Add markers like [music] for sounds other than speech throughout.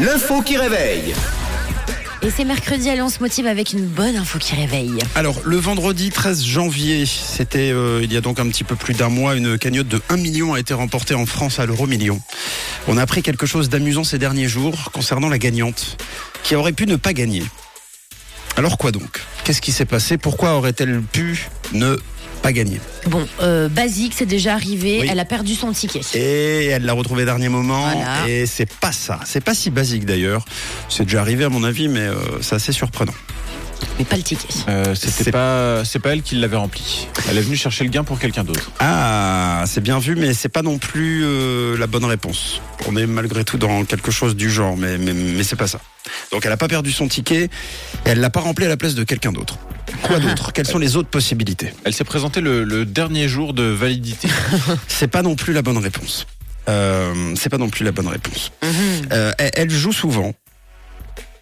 l'info qui réveille. Et c'est mercredi, allez, on se motive avec une bonne info qui réveille. Alors, le vendredi 13 janvier, c'était euh, il y a donc un petit peu plus d'un mois, une cagnotte de 1 million a été remportée en France à l'euro million. On a appris quelque chose d'amusant ces derniers jours concernant la gagnante, qui aurait pu ne pas gagner? Alors quoi donc? Qu'est-ce qui s'est passé? Pourquoi aurait-elle pu ne pas gagner Bon, euh, basique, c'est déjà arrivé, Oui. elle a perdu son ticket. Et elle l'a retrouvé dernier moment. Voilà. Et c'est pas ça. C'est pas si basique d'ailleurs. C'est déjà arrivé à mon avis, mais euh, c'est assez surprenant. Mais pas le ticket. Euh, C'est- c'était pas, c'est pas elle qui l'avait rempli. Elle est venue chercher le gain pour quelqu'un d'autre. Ah, c'est bien vu, mais c'est pas non plus euh, la bonne réponse. On est malgré tout dans quelque chose du genre, mais, mais, mais c'est pas ça. Donc elle a pas perdu son ticket, et elle l'a pas rempli à la place de quelqu'un d'autre. Quoi [laughs] d'autre? Quelles sont les autres possibilités? Elle s'est présentée le, le dernier jour de validité. [laughs] C'est pas non plus la bonne réponse. Euh, c'est pas non plus la bonne réponse. Mhm. Euh, elle, elle joue souvent,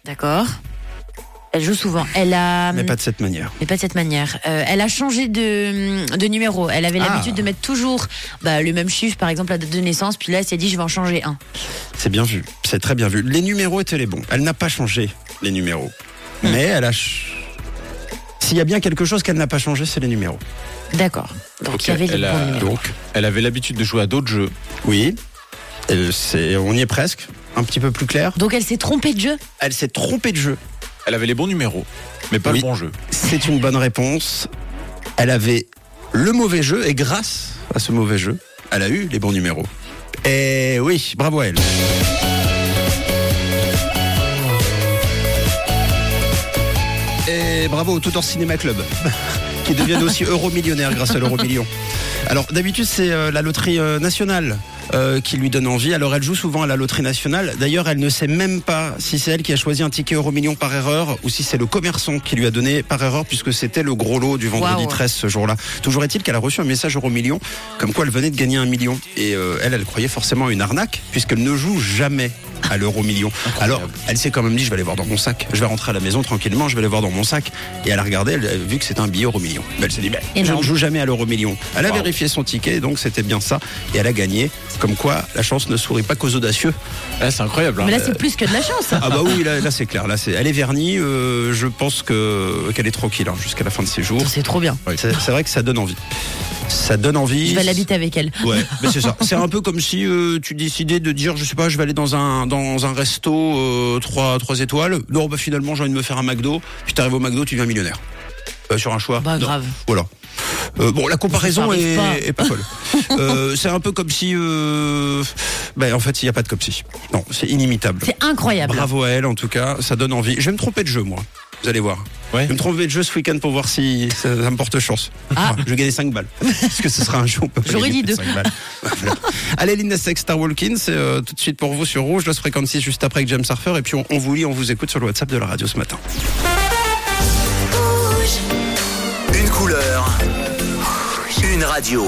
D'accord. Elle joue souvent. Elle a. mais pas de cette manière. Mais pas de cette manière. Euh, elle a changé de, de numéro. Elle avait Ah. l'habitude de mettre toujours bah, le même chiffre, par exemple la date de naissance. Puis là, elle s'est dit, je vais en changer un. C'est bien vu, c'est très bien vu. Les numéros étaient les bons. Elle n'a pas changé les numéros, mais elle a. ch- S'il y a bien quelque chose qu'elle n'a pas changé, c'est les numéros. D'accord. Donc Ok, il y avait les elle a- bons numéros. Donc, Elle avait l'habitude de jouer à d'autres jeux. oui, c'est- on y est presque. Un petit peu plus clair. Donc elle s'est trompée de jeu. Elle s'est trompée de jeu. Elle avait les bons numéros, mais pas Oui. le bon jeu. C'est une bonne réponse. Elle avait le mauvais jeu et grâce à ce mauvais jeu, elle a eu les bons numéros. Et oui, bravo à elle. Et bravo au Tudor Cinéma Club, [laughs] qui deviennent aussi euro-millionnaires grâce à l'euro million. Alors d'habitude c'est euh, la loterie euh, nationale euh, qui lui donne envie. Alors elle joue souvent à la loterie nationale. D'ailleurs elle ne sait même pas si c'est elle qui a choisi un ticket euro million par erreur ou si c'est le commerçant qui lui a donné par erreur puisque c'était le gros lot du vendredi Waouh. 13 ce jour-là. Toujours est-il qu'elle a reçu un message euro million comme quoi elle venait de gagner un million. Et euh, elle, elle croyait forcément à une arnaque puisqu'elle ne joue jamais à l'euro million. Alors elle s'est quand même dit je vais aller voir dans mon sac. Je vais rentrer à la maison tranquillement, je vais aller voir dans mon sac. Et elle a regardé, elle a vu que c'était un billet euro million. Elle s'est dit ben, je ne joue jamais à l'euro million. Elle a Wow. vérifié son ticket, donc c'était bien ça. Et elle a gagné. Comme quoi, la chance ne sourit pas qu'aux audacieux. Ah, c'est incroyable. hein. Mais là, c'est plus que de la chance. Ah bah oui, là, là, c'est clair. Là, c'est, elle est vernie. euh, je pense que qu'elle est tranquille hein, jusqu'à la fin de ses jours. C'est trop bien. C'est, c'est vrai que ça donne envie. Ça donne envie. Je vais l'habiter avec elle. Ouais, mais c'est ça. C'est un peu comme si euh, tu décidais de dire, je sais pas, je vais aller dans un dans un resto euh, trois trois étoiles. Non, bah finalement, j'ai envie de me faire un McDo. Puis t'arrives au McDo, tu deviens millionnaire. Euh, sur un choix. Bah, Non. grave. Voilà. Euh, bon, la comparaison pas. est pas folle. [laughs] Euh, c'est un peu comme si, euh, ben en fait, il n'y a pas de comme si. Non, c'est inimitable. C'est incroyable. Bravo à elle, en tout cas, ça donne envie. Je vais me tromper de jeu, moi. Vous allez voir. Ouais. Je vais me tromper de jeu ce week-end pour voir si ça, ça me porte chance. Ah. Je vais gagner 5 balles. Parce que ce sera un jeu. où on peut pas J'aurais dit plus de deux. 5 balles. [laughs] Voilà. Allez, Linda Sex, Star Walking, c'est euh, tout de suite pour vous sur Rouge, Lost Frequency juste après avec James Surfer. Et puis on, on vous lit, on vous écoute sur le WhatsApp de la radio ce matin. Une couleur. Une radio.